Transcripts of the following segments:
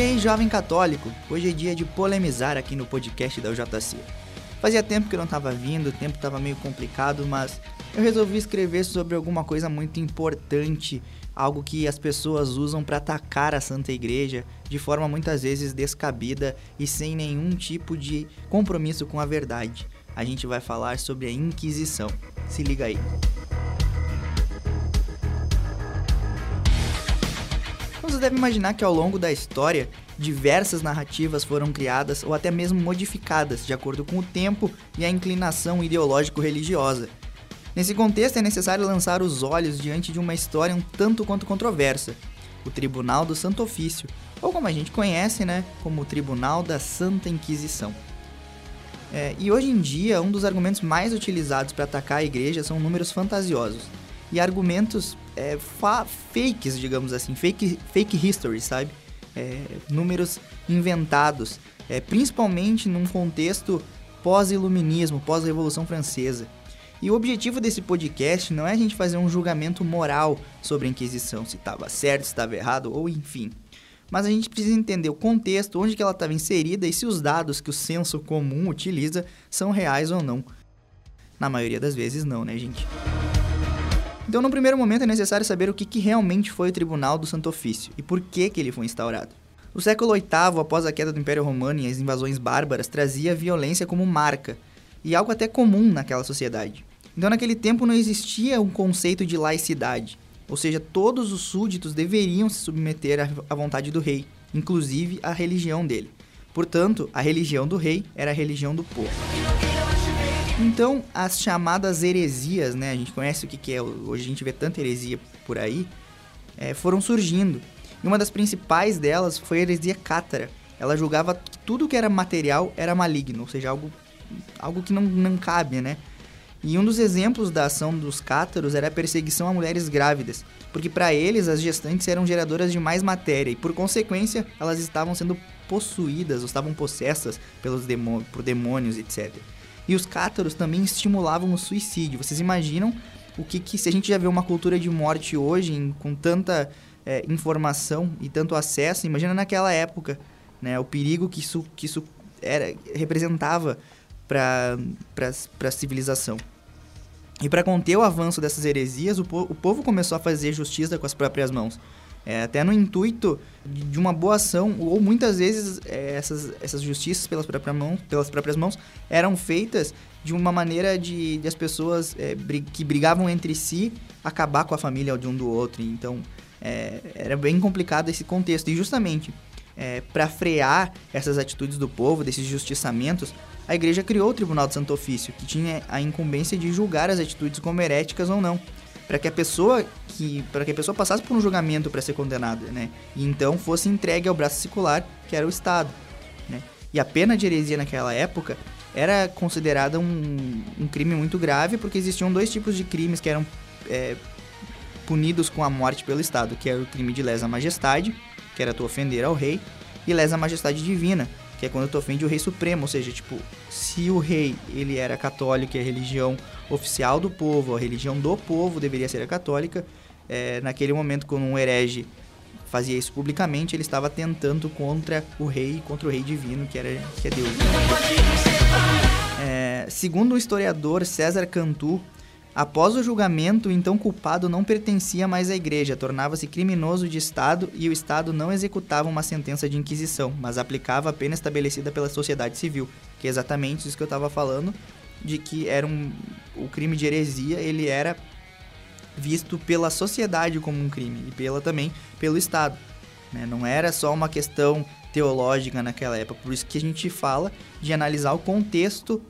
E aí, jovem católico, hoje é dia de polemizar aqui no podcast da UJC. Fazia tempo que eu não estava vindo, o tempo estava meio complicado, mas eu resolvi escrever sobre alguma coisa muito importante, algo que as pessoas usam para atacar a Santa Igreja de forma muitas vezes descabida e sem nenhum tipo de compromisso com a verdade. A gente vai falar sobre a Inquisição. Se liga aí. Você deve imaginar que ao longo da história, diversas narrativas foram criadas ou até mesmo modificadas de acordo com o tempo e a inclinação ideológico-religiosa. Nesse contexto, é necessário lançar os olhos diante de uma história um tanto quanto controversa, o Tribunal do Santo Ofício, ou como a gente conhece, né, como o Tribunal da Santa Inquisição. É, e hoje em dia, um dos argumentos mais utilizados para atacar a igreja são números fantasiosos e argumentos é, fakes, digamos assim, fake, fake history, sabe? É, números inventados, é, principalmente num contexto pós-iluminismo, pós-revolução francesa. E o objetivo desse podcast não é a gente fazer um julgamento moral sobre a Inquisição, se estava certo, se estava errado, ou enfim. Mas a gente precisa entender o contexto, onde que ela estava inserida e se os dados que o senso comum utiliza são reais ou não. Na maioria das vezes não, né, gente? Então, no primeiro momento, é necessário saber o que, que realmente foi o Tribunal do Santo Ofício e por que, que ele foi instaurado. O século VIII, após a queda do Império Romano e as invasões bárbaras, trazia a violência como marca e algo até comum naquela sociedade. Então, naquele tempo, não existia um conceito de laicidade, ou seja, todos os súditos deveriam se submeter à vontade do rei, inclusive à religião dele. Portanto, a religião do rei era a religião do povo. Então, as chamadas heresias, né? A gente conhece o que, que é, hoje a gente vê tanta heresia por aí, é, foram surgindo. E uma das principais delas foi a heresia cátara. Ela julgava que tudo que era material era maligno, ou seja, algo, algo que não, não cabe, né? E um dos exemplos da ação dos cátaros era a perseguição a mulheres grávidas, porque para eles as gestantes eram geradoras de mais matéria e, por consequência, elas estavam sendo possuídas ou estavam possessas pelos demônios, por demônios, etc. E os cátaros também estimulavam o suicídio. Vocês imaginam o que, que se a gente já vê uma cultura de morte hoje em, com tanta é, informação e tanto acesso, imagina naquela época, né, o perigo que isso, que isso era, representava para a civilização. E para conter o avanço dessas heresias, o, po o povo começou a fazer justiça com as próprias mãos. É, até no intuito de uma boa ação, ou muitas vezes é, essas, essas justiças pelas próprias, mãos, pelas próprias mãos eram feitas de uma maneira de, de as pessoas é, que brigavam entre si acabar com a família de um do outro. Então é, era bem complicado esse contexto. E justamente é, para frear essas atitudes do povo, desses justiçamentos, a igreja criou o Tribunal do Santo Ofício, que tinha a incumbência de julgar as atitudes como heréticas ou não para que a pessoa que para que a pessoa passasse por um julgamento para ser condenada, né? E então fosse entregue ao braço secular, que era o Estado, né? E a pena de heresia naquela época era considerada um, um crime muito grave, porque existiam dois tipos de crimes que eram é, punidos com a morte pelo Estado, que era o crime de lesa majestade, que era tu ofender ao rei, e lesa majestade divina, que é quando tu ofende o rei supremo, ou seja, tipo, se o rei ele era católico e a religião oficial do povo, a religião do povo deveria ser a católica, é, naquele momento quando um herege fazia isso publicamente, ele estava tentando contra o rei, contra o rei divino, que, era, que é Deus. É, segundo o historiador César Cantu, Após o julgamento, o então culpado não pertencia mais à igreja, tornava-se criminoso de Estado e o Estado não executava uma sentença de inquisição, mas aplicava a pena estabelecida pela sociedade civil, que é exatamente isso que eu estava falando, de que era um, o crime de heresia, ele era visto pela sociedade como um crime e pela também pelo Estado. Né? Não era só uma questão teológica naquela época, por isso que a gente fala de analisar o contexto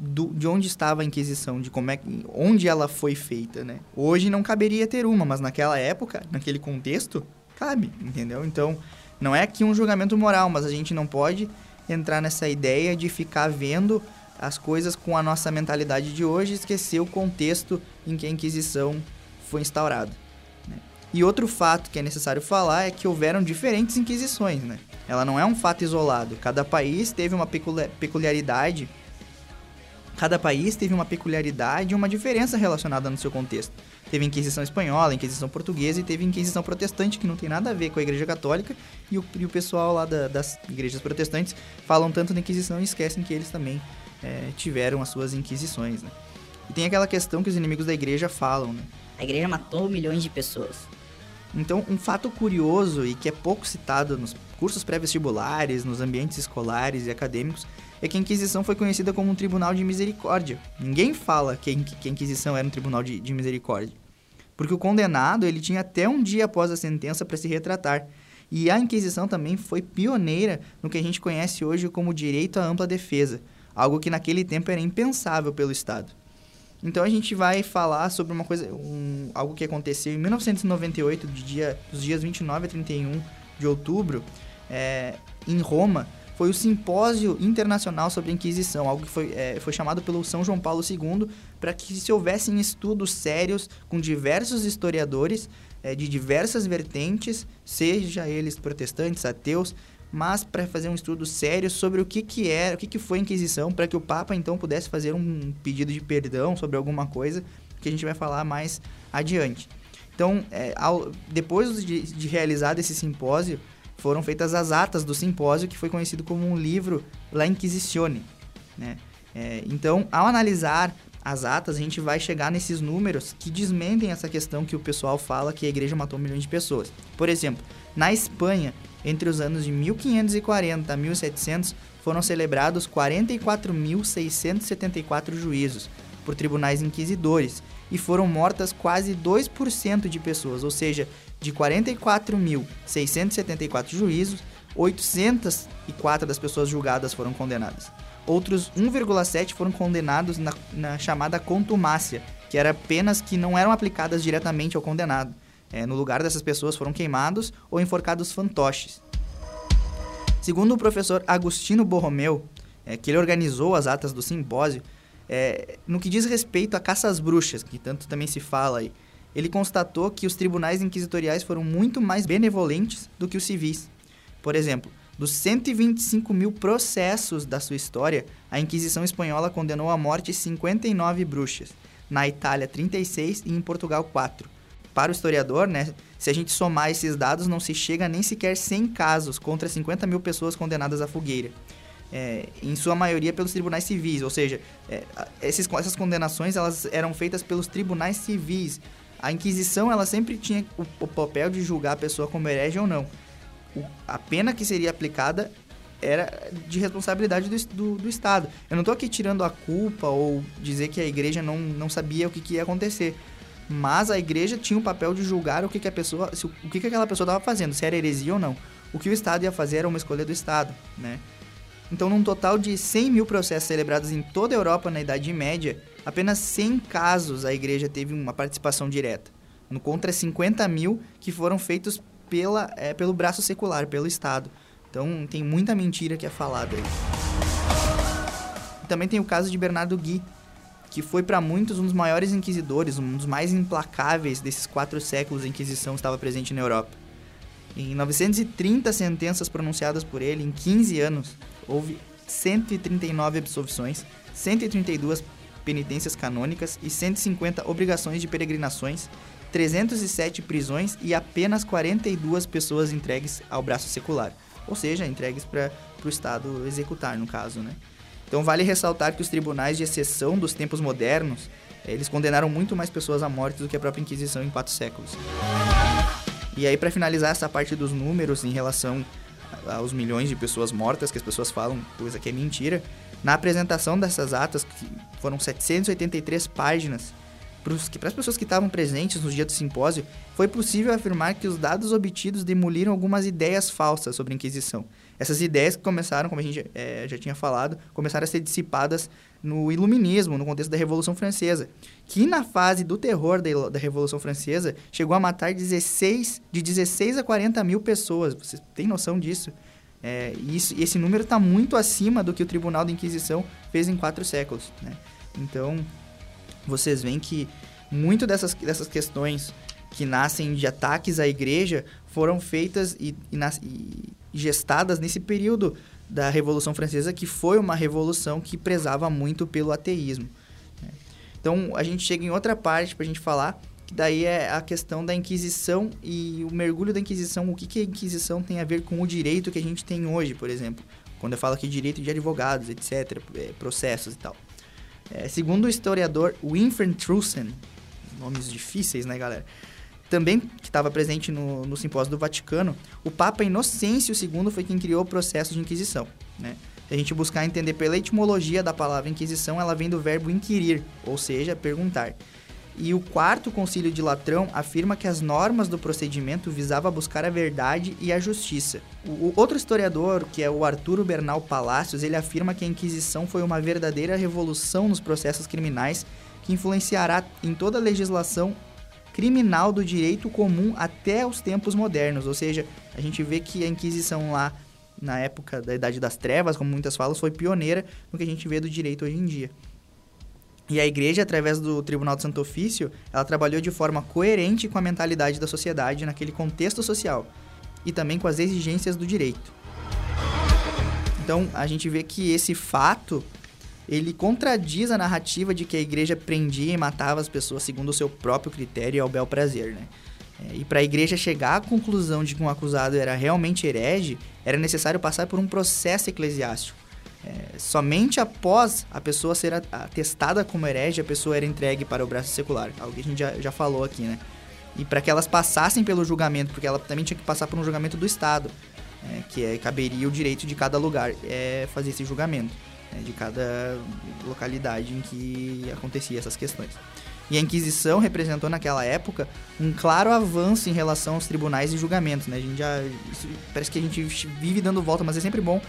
do, de onde estava a Inquisição, de como é, onde ela foi feita, né? Hoje não caberia ter uma, mas naquela época, naquele contexto, cabe, entendeu? Então, não é aqui um julgamento moral, mas a gente não pode entrar nessa ideia de ficar vendo as coisas com a nossa mentalidade de hoje e esquecer o contexto em que a Inquisição foi instaurada. Né? E outro fato que é necessário falar é que houveram diferentes inquisições, né? Ela não é um fato isolado. Cada país teve uma peculiaridade Cada país teve uma peculiaridade e uma diferença relacionada no seu contexto. Teve Inquisição Espanhola, Inquisição Portuguesa e teve Inquisição Protestante, que não tem nada a ver com a Igreja Católica, e o, e o pessoal lá da, das igrejas protestantes falam tanto da Inquisição e esquecem que eles também é, tiveram as suas Inquisições. Né? E tem aquela questão que os inimigos da igreja falam, né? A igreja matou milhões de pessoas. Então, um fato curioso e que é pouco citado nos cursos pré-vestibulares, nos ambientes escolares e acadêmicos, é que a Inquisição foi conhecida como um tribunal de misericórdia. Ninguém fala que a Inquisição era um tribunal de, de misericórdia. Porque o condenado ele tinha até um dia após a sentença para se retratar. E a Inquisição também foi pioneira no que a gente conhece hoje como direito à ampla defesa, algo que naquele tempo era impensável pelo Estado. Então a gente vai falar sobre uma coisa, um, algo que aconteceu em 1998, de dia, dos dias 29 a 31 de outubro, é, em Roma, foi o Simpósio Internacional sobre a Inquisição, algo que foi, é, foi chamado pelo São João Paulo II para que se houvessem estudos sérios com diversos historiadores é, de diversas vertentes, seja eles protestantes, ateus, mas para fazer um estudo sério sobre o que, que era, o que, que foi a Inquisição, para que o Papa então pudesse fazer um pedido de perdão sobre alguma coisa que a gente vai falar mais adiante. Então, é, ao, depois de, de realizado esse simpósio, foram feitas as atas do simpósio, que foi conhecido como um livro La Inquisitione. Né? É, então, ao analisar as atas, a gente vai chegar nesses números que desmentem essa questão que o pessoal fala que a igreja matou milhões de pessoas. Por exemplo, na Espanha, entre os anos de 1540 a 1700, foram celebrados 44.674 juízos por tribunais inquisidores e foram mortas quase 2% de pessoas, ou seja, de 44.674 juízos, 804 das pessoas julgadas foram condenadas. Outros 1,7 foram condenados na, na, chamada contumácia, que eram penas que não eram aplicadas diretamente ao condenado. É, no lugar dessas pessoas foram queimados ou enforcados fantoches. Segundo o professor Agostino Borromeu, é, que ele organizou as atas do simpósio, é, no que diz respeito à caça às bruxas, que tanto também se fala aí, ele constatou que os tribunais inquisitoriais foram muito mais benevolentes do que os civis. Por exemplo, dos 125 mil processos da sua história, a Inquisição Espanhola condenou à morte 59 bruxas, na Itália 36 e em Portugal 4. Para o historiador, né, se a gente somar esses dados, não se chega nem sequer 100 casos contra 50 mil pessoas condenadas à fogueira. É, em sua maioria pelos tribunais civis, ou seja, é, esses, essas condenações elas eram feitas pelos tribunais civis, a Inquisição ela sempre tinha o, o papel de julgar a pessoa como herege ou não. O, a pena que seria aplicada era de responsabilidade do, do, do Estado. Eu não estou aqui tirando a culpa ou dizer que a igreja não, não sabia o que, que ia acontecer. Mas a igreja tinha o papel de julgar o que, que a pessoa, se, o que, que aquela pessoa estava fazendo, se era heresia ou não. O que o Estado ia fazer era uma escolha do Estado, né? Então, num total de 100 mil processos celebrados em toda a Europa na Idade Média, apenas 100 casos a igreja teve uma participação direta, no contra 50 mil que foram feitos pela, é, pelo braço secular, pelo Estado. Então, tem muita mentira que é falada aí. Também tem o caso de Bernardo Gui, que foi para muitos um dos maiores inquisidores, um dos mais implacáveis desses quatro séculos em que a Inquisição estava presente na Europa. Em 930 sentenças pronunciadas por ele, em 15 anos, houve 139 absolvições, 132 penitências canônicas e 150 obrigações de peregrinações, 307 prisões e apenas 42 pessoas entregues ao braço secular, ou seja, entregues para o Estado executar, no caso, né? Então vale ressaltar que os tribunais de exceção dos tempos modernos, eles condenaram muito mais pessoas à morte do que a própria Inquisição em quatro séculos. E aí, para finalizar essa parte dos números em relação aos milhões de pessoas mortas, que as pessoas falam, coisa que é mentira, na apresentação dessas atas, que foram 783 páginas, para as pessoas que estavam presentes no dia do simpósio, foi possível afirmar que os dados obtidos demoliram algumas ideias falsas sobre a Inquisição. Essas ideias que começaram, como a gente é, já tinha falado, começaram a ser dissipadas no Iluminismo, no contexto da Revolução Francesa, que na fase do terror da, da Revolução Francesa chegou a matar 16, de 16 a 40 mil pessoas. Você tem noção disso? É, isso, esse número está muito acima do que o Tribunal da Inquisição fez em quatro séculos. Né? Então, vocês veem que muito dessas, dessas questões que nascem de ataques à igreja foram feitas e, e, nas, e gestadas nesse período da Revolução Francesa, que foi uma revolução que prezava muito pelo ateísmo. Né? Então, a gente chega em outra parte para a gente falar, que daí é a questão da Inquisição e o mergulho da Inquisição, o que, que a Inquisição tem a ver com o direito que a gente tem hoje, por exemplo. Quando eu falo aqui direito de advogados, etc., é, processos e tal. É, segundo o historiador Winfried Trussen, nomes difíceis, né, galera? Também, que estava presente no, no simpósio do Vaticano, o Papa Inocêncio II foi quem criou o processo de Inquisição, né? Se a gente buscar entender pela etimologia da palavra Inquisição, ela vem do verbo inquirir, ou seja, perguntar. E o quarto concílio de Latrão afirma que as normas do procedimento visavam buscar a verdade e a justiça. O, o outro historiador, que é o Arturo Bernal Palacios, ele afirma que a Inquisição foi uma verdadeira revolução nos processos criminais que influenciará em toda a legislação criminal do direito comum até os tempos modernos. Ou seja, a gente vê que a Inquisição lá na época da Idade das Trevas, como muitas falam, foi pioneira no que a gente vê do direito hoje em dia. E a igreja, através do Tribunal do Santo Ofício, ela trabalhou de forma coerente com a mentalidade da sociedade naquele contexto social e também com as exigências do direito. Então, a gente vê que esse fato ele contradiz a narrativa de que a igreja prendia e matava as pessoas segundo o seu próprio critério e ao bel prazer, né? É, e para a igreja chegar à conclusão de que um acusado era realmente herege, era necessário passar por um processo eclesiástico. É, somente após a pessoa ser atestada como herege, a pessoa era entregue para o braço secular. Algo que a gente já, já falou aqui, né? E para que elas passassem pelo julgamento, porque ela também tinha que passar por um julgamento do Estado, é, que é, caberia o direito de cada lugar é, fazer esse julgamento né, de cada localidade em que acontecia essas questões. E a Inquisição representou naquela época um claro avanço em relação aos tribunais e julgamentos. Né? A gente já, parece que a gente vive dando volta, mas é sempre bom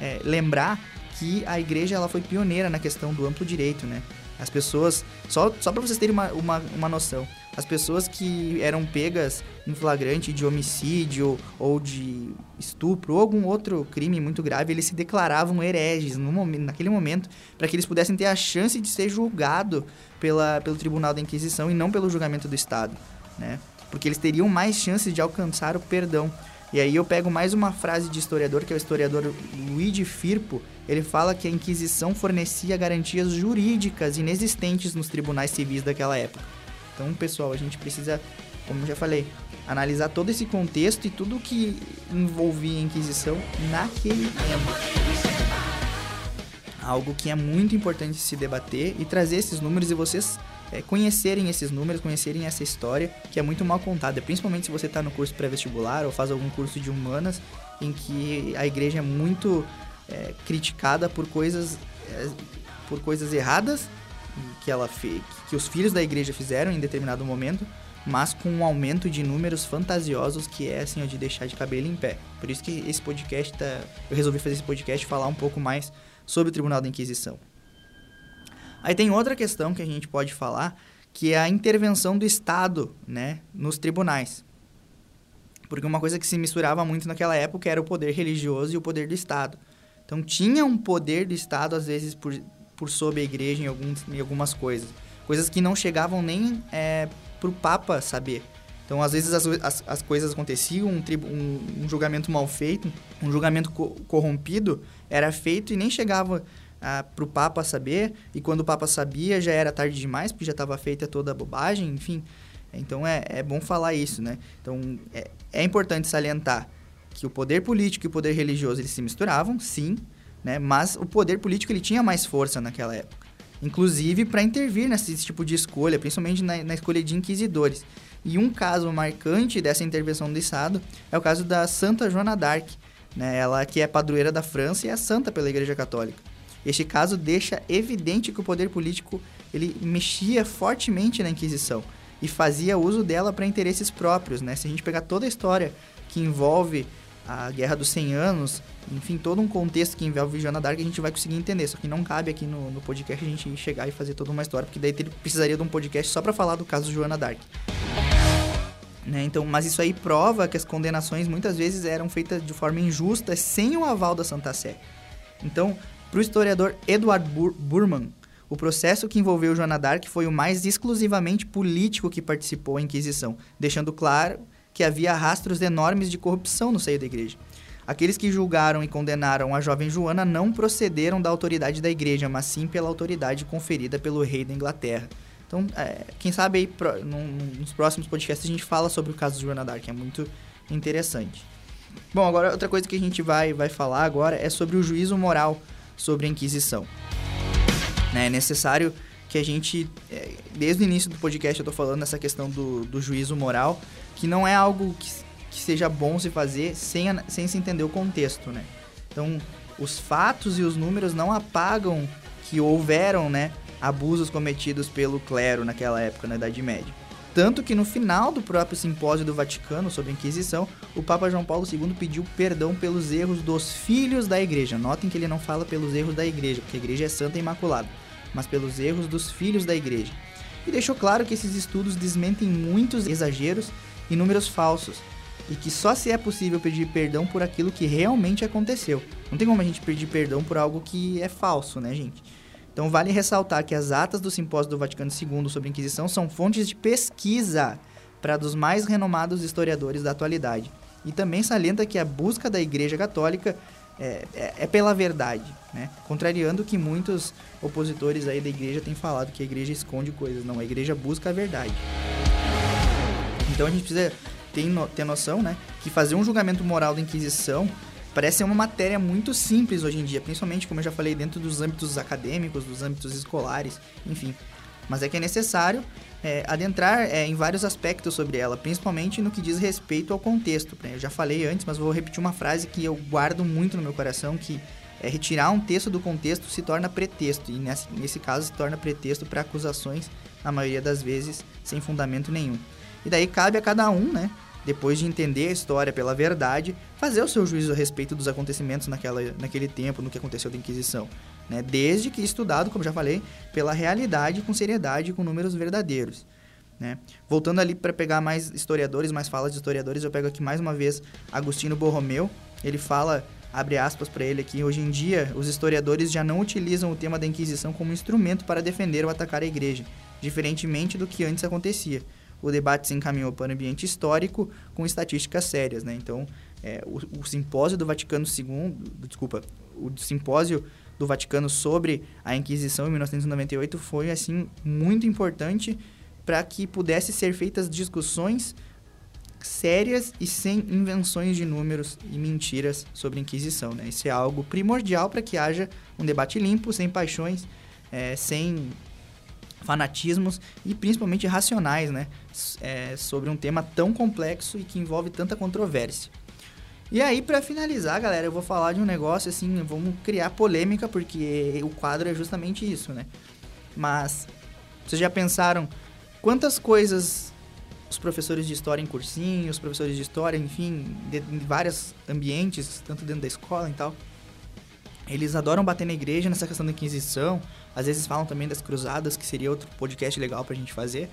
é, lembrar que a igreja ela foi pioneira na questão do amplo direito, né? As pessoas, só, só para vocês terem uma, uma, uma noção, as pessoas que eram pegas em flagrante de homicídio ou de estupro ou algum outro crime muito grave, eles se declaravam hereges no momento, naquele momento para que eles pudessem ter a chance de ser julgado pela, pelo Tribunal da Inquisição e não pelo julgamento do Estado, né? Porque eles teriam mais chances de alcançar o perdão. E aí eu pego mais uma frase de historiador, que é o historiador Luigi Firpo. Ele fala que a Inquisição fornecia garantias jurídicas inexistentes nos tribunais civis daquela época. Então, pessoal, a gente precisa, como já falei, analisar todo esse contexto e tudo que envolvia a Inquisição naquele tempo. Algo que é muito importante se debater e trazer esses números e vocês é, conhecerem esses números, conhecerem essa história, que é muito mal contada, principalmente se você está no curso pré-vestibular ou faz algum curso de humanas, em que a igreja é muito é, criticada por coisas, é, por coisas erradas que ela fez, que os filhos da igreja fizeram em determinado momento, mas com um aumento de números fantasiosos que é assim, de deixar de cabelo em pé. Por isso que esse podcast tá, eu resolvi fazer esse podcast falar um pouco mais sobre o Tribunal da Inquisição. Aí tem outra questão que a gente pode falar, que é a intervenção do Estado, né, nos tribunais. Porque uma coisa que se misturava muito naquela época era o poder religioso e o poder do Estado. Então tinha um poder do Estado às vezes por por sobre a igreja em, alguns, em algumas coisas. Coisas que não chegavam nem é, para o Papa saber. Então, às vezes, as, as, as coisas aconteciam, um, tribu, um, um, julgamento mal feito, um julgamento co corrompido, era feito e nem chegava ah, para o Papa saber, e quando o Papa sabia já era tarde demais, porque já estava feita toda a bobagem, enfim. Então, é, é bom falar isso, né? Então, é, é importante salientar que o poder político e o poder religioso eles se misturavam, sim, né? Mas o poder político ele tinha mais força naquela época, inclusive para intervir nesse tipo de escolha, principalmente na, na escolha de inquisidores. E um caso marcante dessa intervenção do Estado é o caso da Santa Joana d'Arc, né? ela que é padroeira da França e é santa pela Igreja Católica. Este caso deixa evidente que o poder político ele mexia fortemente na Inquisição e fazia uso dela para interesses próprios. Né? Se a gente pegar toda a história que envolve a Guerra dos 100 Anos, enfim, todo um contexto que envolve Joana Dark a gente vai conseguir entender. Só que não cabe aqui no, no podcast a gente chegar e fazer toda uma história, porque daí precisaria de um podcast só para falar do caso Joana Dark. Né? Então, mas isso aí prova que as condenações muitas vezes eram feitas de forma injusta, sem o aval da Santa Sé. Então, para o historiador Edward Bur Burman, o processo que envolveu Joana Dark foi o mais exclusivamente político que participou da Inquisição, deixando claro que havia rastros enormes de corrupção no seio da igreja. Aqueles que julgaram e condenaram a jovem Joana não procederam da autoridade da igreja, mas sim pela autoridade conferida pelo rei da Inglaterra. Então, é, quem sabe aí pro, num, nos próximos podcasts a gente fala sobre o caso de Joana d'Arc, é muito interessante. Bom, agora outra coisa que a gente vai, vai falar agora é sobre o juízo moral sobre a Inquisição. Né, é necessário que a gente, é, desde o início do podcast eu estou falando essa questão do, do juízo moral, que não é algo que, que seja bom se fazer sem, sem se entender o contexto, né? Então, os fatos e os números não apagam que houveram, né, abusos cometidos pelo clero naquela época, na Idade Média. Tanto que no final do próprio simpósio do Vaticano sobre a Inquisição, o Papa João Paulo II pediu perdão pelos erros dos filhos da igreja. Notem que ele não fala pelos erros da igreja, porque a igreja é santa e imaculada, mas pelos erros dos filhos da igreja. E deixou claro que esses estudos desmentem muitos exageros e números falsos, e que só se é possível pedir perdão por aquilo que realmente aconteceu. Não tem como a gente pedir perdão por algo que é falso, né, gente? Então, vale ressaltar que as atas do Simpósio do Vaticano II sobre a Inquisição são fontes de pesquisa para dos mais renomados historiadores da atualidade. E também salienta que a busca da Igreja Católica é, é, é, pela verdade, né? contrariando o que muitos opositores aí da Igreja têm falado, que a Igreja esconde coisas. Não, a Igreja busca a verdade. Então a gente precisa ter, no, ter noção né, que fazer um julgamento moral da Inquisição parece uma matéria muito simples hoje em dia, principalmente, como eu já falei, dentro dos âmbitos acadêmicos, dos âmbitos escolares, enfim. Mas é que é necessário é, adentrar é, em vários aspectos sobre ela, principalmente no que diz respeito ao contexto. Né? Eu já falei antes, mas vou repetir uma frase que eu guardo muito no meu coração, que é retirar um texto do contexto se torna pretexto, e nesse, nesse caso se torna pretexto para acusações, na maioria das vezes, sem fundamento nenhum. E daí cabe a cada um, né, depois de entender a história pela verdade, fazer o seu juízo a respeito dos acontecimentos naquela, naquele tempo, no que aconteceu da Inquisição. Né? Desde que estudado, como já falei, pela realidade, com seriedade, com números verdadeiros. Né? Voltando ali para pegar mais historiadores, mais falas de historiadores, eu pego aqui mais uma vez Agostinho Borromeu. Ele fala, abre aspas para ele aqui, hoje em dia os historiadores já não utilizam o tema da Inquisição como instrumento para defender ou atacar a igreja, diferentemente do que antes acontecia o debate se encaminhou para o ambiente histórico com estatísticas sérias, né? Então, é, o, o, simpósio do Vaticano II, desculpa, o simpósio do Vaticano sobre a Inquisição em 1998 foi assim muito importante para que pudesse ser feitas discussões sérias e sem invenções de números e mentiras sobre a Inquisição, né? Isso é algo primordial para que haja um debate limpo, sem paixões, é, sem fanatismos e principalmente racionais, né? É, sobre um tema tão complexo e que envolve tanta controvérsia. E aí, para finalizar, galera, eu vou falar de um negócio assim, vamos criar polêmica, porque o quadro é justamente isso, né? Mas, vocês já pensaram quantas coisas os professores de história em cursinho, os professores de história, enfim, de, em vários ambientes, tanto dentro da escola e tal, eles adoram bater na igreja nessa questão da Inquisição, às vezes falam também das cruzadas, que seria outro podcast legal pra gente fazer.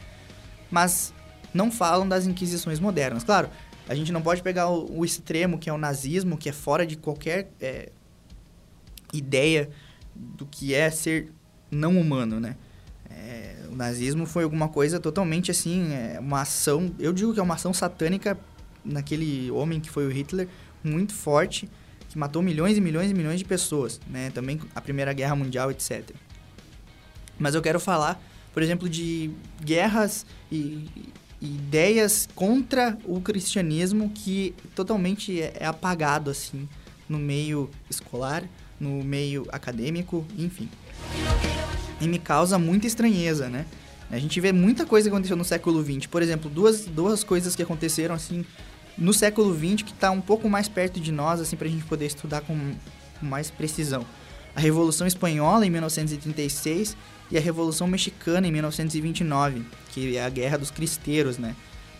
Mas não falam das inquisições modernas. Claro, a gente não pode pegar o, o extremo, que é o nazismo, que é fora de qualquer é, ideia do que é ser não humano, né? É, o nazismo foi alguma coisa totalmente assim, é, uma ação, eu digo que é uma ação satânica naquele homem que foi o Hitler, muito forte, que matou milhões e milhões e milhões de pessoas, né? Também a Primeira Guerra Mundial, etc. Mas eu quero falar, por exemplo, de guerras e, ideias contra o cristianismo que totalmente é, é apagado assim no meio escolar, no meio acadêmico, enfim. E me causa muita estranheza, né? A gente vê muita coisa que aconteceu no século XX. Por exemplo, duas, duas coisas que aconteceram assim no século XX que está um pouco mais perto de nós, assim, para a gente poder estudar com mais precisão. A Revolução Espanhola em 1936 e a Revolução Mexicana em 1929, que é a Guerra dos Cristeiros, né?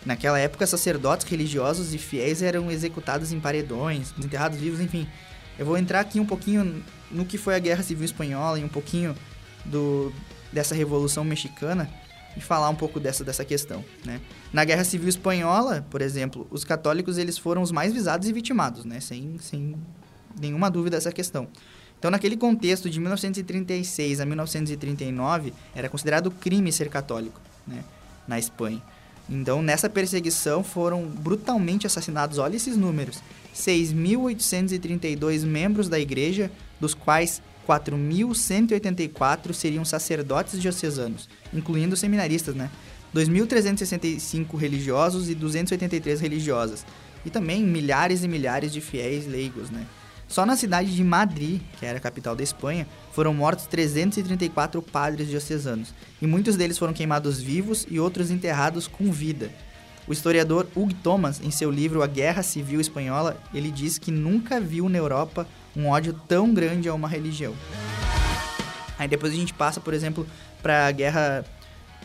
Naquela época, sacerdotes religiosos e fiéis eram executados em paredões, enterrados vivos, enfim. Eu vou entrar aqui um pouquinho no que foi a Guerra Civil Espanhola e um pouquinho do, dessa Revolução Mexicana e falar um pouco dessa, dessa questão, né? Na Guerra Civil Espanhola, por exemplo, os católicos eles foram os mais visados e vitimados, né? Sem, sem nenhuma dúvida essa questão. Então, naquele contexto de 1936 a 1939, era considerado crime ser católico, né, na Espanha. Então, nessa perseguição foram brutalmente assassinados, olha esses números, 6.832 membros da igreja, dos quais 4.184 seriam sacerdotes diocesanos, incluindo seminaristas, né? 2.365 religiosos e 283 religiosas, e também milhares e milhares de fiéis leigos, né? Só na cidade de Madrid, que era a capital da Espanha, foram mortos 334 padres diocesanos, e muitos deles foram queimados vivos e outros enterrados com vida. O historiador Hugo Thomas, em seu livro A Guerra Civil Espanhola, ele diz que nunca viu na Europa um ódio tão grande a uma religião. Aí depois a gente passa, por exemplo, para a guerra,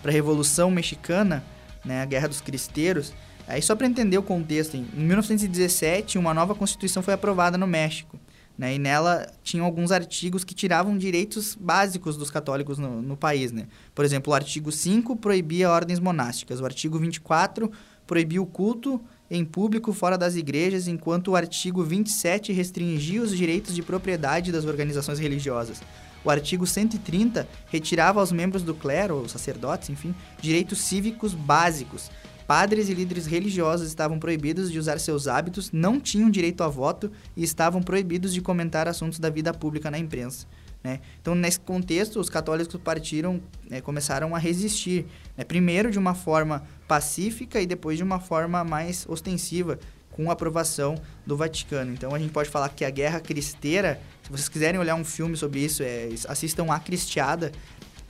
para a Revolução Mexicana, né, a Guerra dos Cristeiros, Aí só para entender o contexto, em 1917 uma nova constituição foi aprovada no México. Né, e nela tinham alguns artigos que tiravam direitos básicos dos católicos no, no, país. Né? Por exemplo, o artigo 5 proibia ordens monásticas, o artigo 24 proibia o culto em público fora das igrejas, enquanto o artigo 27 restringia os direitos de propriedade das organizações religiosas. O artigo 130 retirava aos membros do clero, ou sacerdotes, enfim, direitos cívicos básicos, Padres e líderes religiosos estavam proibidos de usar seus hábitos, não tinham direito a voto e estavam proibidos de comentar assuntos da vida pública na imprensa. Né? Então, nesse contexto, os católicos partiram, né, começaram a resistir, né? primeiro de uma forma pacífica e depois de uma forma mais ostensiva, com aprovação do Vaticano. Então, a gente pode falar que a Guerra Cristeira, se vocês quiserem olhar um filme sobre isso, é, assistam A Cristiada,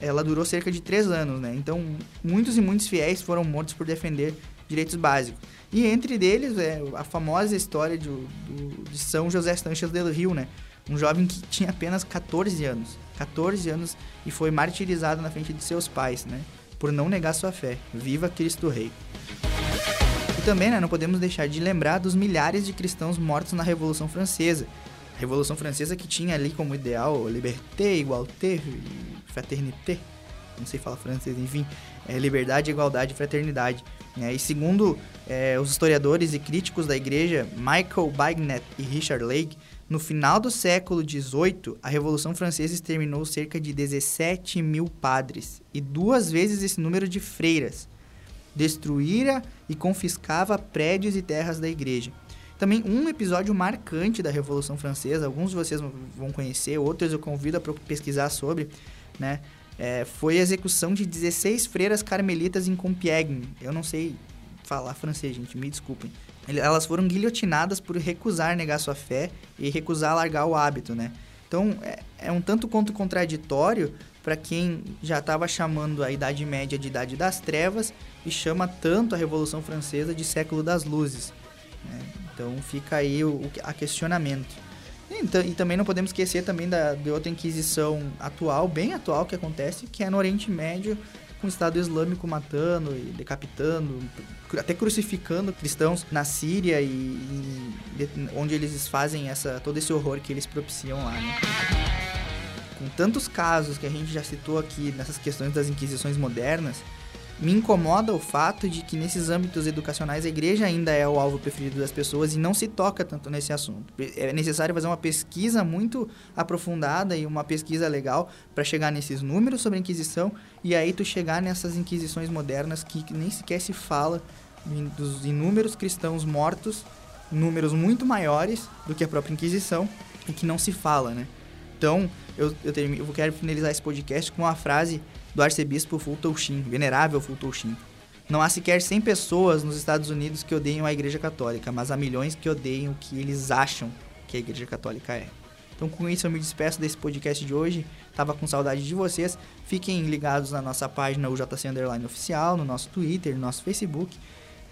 ela durou cerca de três anos, né? Então, muitos e muitos fiéis foram mortos por defender direitos básicos. E entre eles, é a famosa história de, do, de São José Sanches del Rio, né? Um jovem que tinha apenas 14 anos. 14 anos e foi martirizado na frente de seus pais, né? Por não negar sua fé. Viva Cristo Rei! E também, né, não podemos deixar de lembrar dos milhares de cristãos mortos na Revolução Francesa. Revolução Francesa que tinha ali como ideal liberté, igualité, fraternité, não sei falar francês, enfim, é liberdade, igualdade e fraternidade. Né? E segundo é, os historiadores e críticos da igreja, Michael Bagnet e Richard Lake, no final do século XVIII, a Revolução Francesa exterminou cerca de 17 mil padres e duas vezes esse número de freiras. Destruíra e confiscava prédios e terras da igreja. Também um episódio marcante da Revolução Francesa, alguns de vocês vão conhecer, outros eu convido a pesquisar sobre, né? É, foi a execução de 16 freiras carmelitas em Compiègne. Eu não sei falar francês, gente, me desculpem. Elas foram guilhotinadas por recusar negar sua fé e recusar largar o hábito, né? Então, é, é um tanto quanto contraditório para quem já estava chamando a Idade Média de Idade das Trevas e chama tanto a Revolução Francesa de Século das Luzes. Né? Então, fica aí o, o a questionamento. Então, e também não podemos esquecer também da, de outra inquisição atual, bem atual que acontece, que é no Oriente Médio, com o Estado Islâmico matando e decapitando, até crucificando cristãos na Síria e, e onde eles fazem essa todo esse horror que eles propiciam lá. Né? Com tantos casos que a gente já citou aqui nessas questões das inquisições modernas, me incomoda o fato de que nesses âmbitos educacionais a igreja ainda é o alvo preferido das pessoas e não se toca tanto nesse assunto. É necessário fazer uma pesquisa muito aprofundada e uma pesquisa legal para chegar nesses números sobre a Inquisição e aí tu chegar nessas inquisições modernas que nem sequer se fala dos inúmeros cristãos mortos, números muito maiores do que a própria Inquisição e que não se fala, né? Então, eu, eu, termino, eu quero finalizar esse podcast com uma frase do arcebispo Fulton Sheen, venerável Fulton Sheen. Não há sequer 100 pessoas nos Estados Unidos que odeiam a Igreja Católica, mas há milhões que odeiam o que eles acham que a Igreja Católica é. Então, com isso, eu me despeço desse podcast de hoje. Tava com saudade de vocês. Fiquem ligados na nossa página UJC Underline Oficial, no nosso Twitter, no nosso Facebook.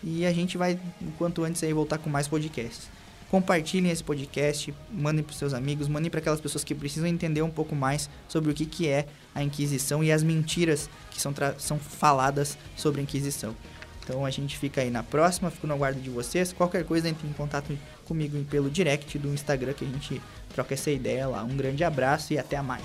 E a gente vai, o quanto antes, aí, voltar com mais podcasts. Compartilhem esse podcast, mandem para seus amigos, mandem para aquelas pessoas que precisam entender um pouco mais sobre o que, que é a Inquisição e as mentiras que são, são faladas sobre a Inquisição. Então a gente fica aí na próxima, fico no aguardo de vocês. Qualquer coisa, entre em contato comigo pelo direct do Instagram que a gente troca essa ideia lá. Um grande abraço e até mais.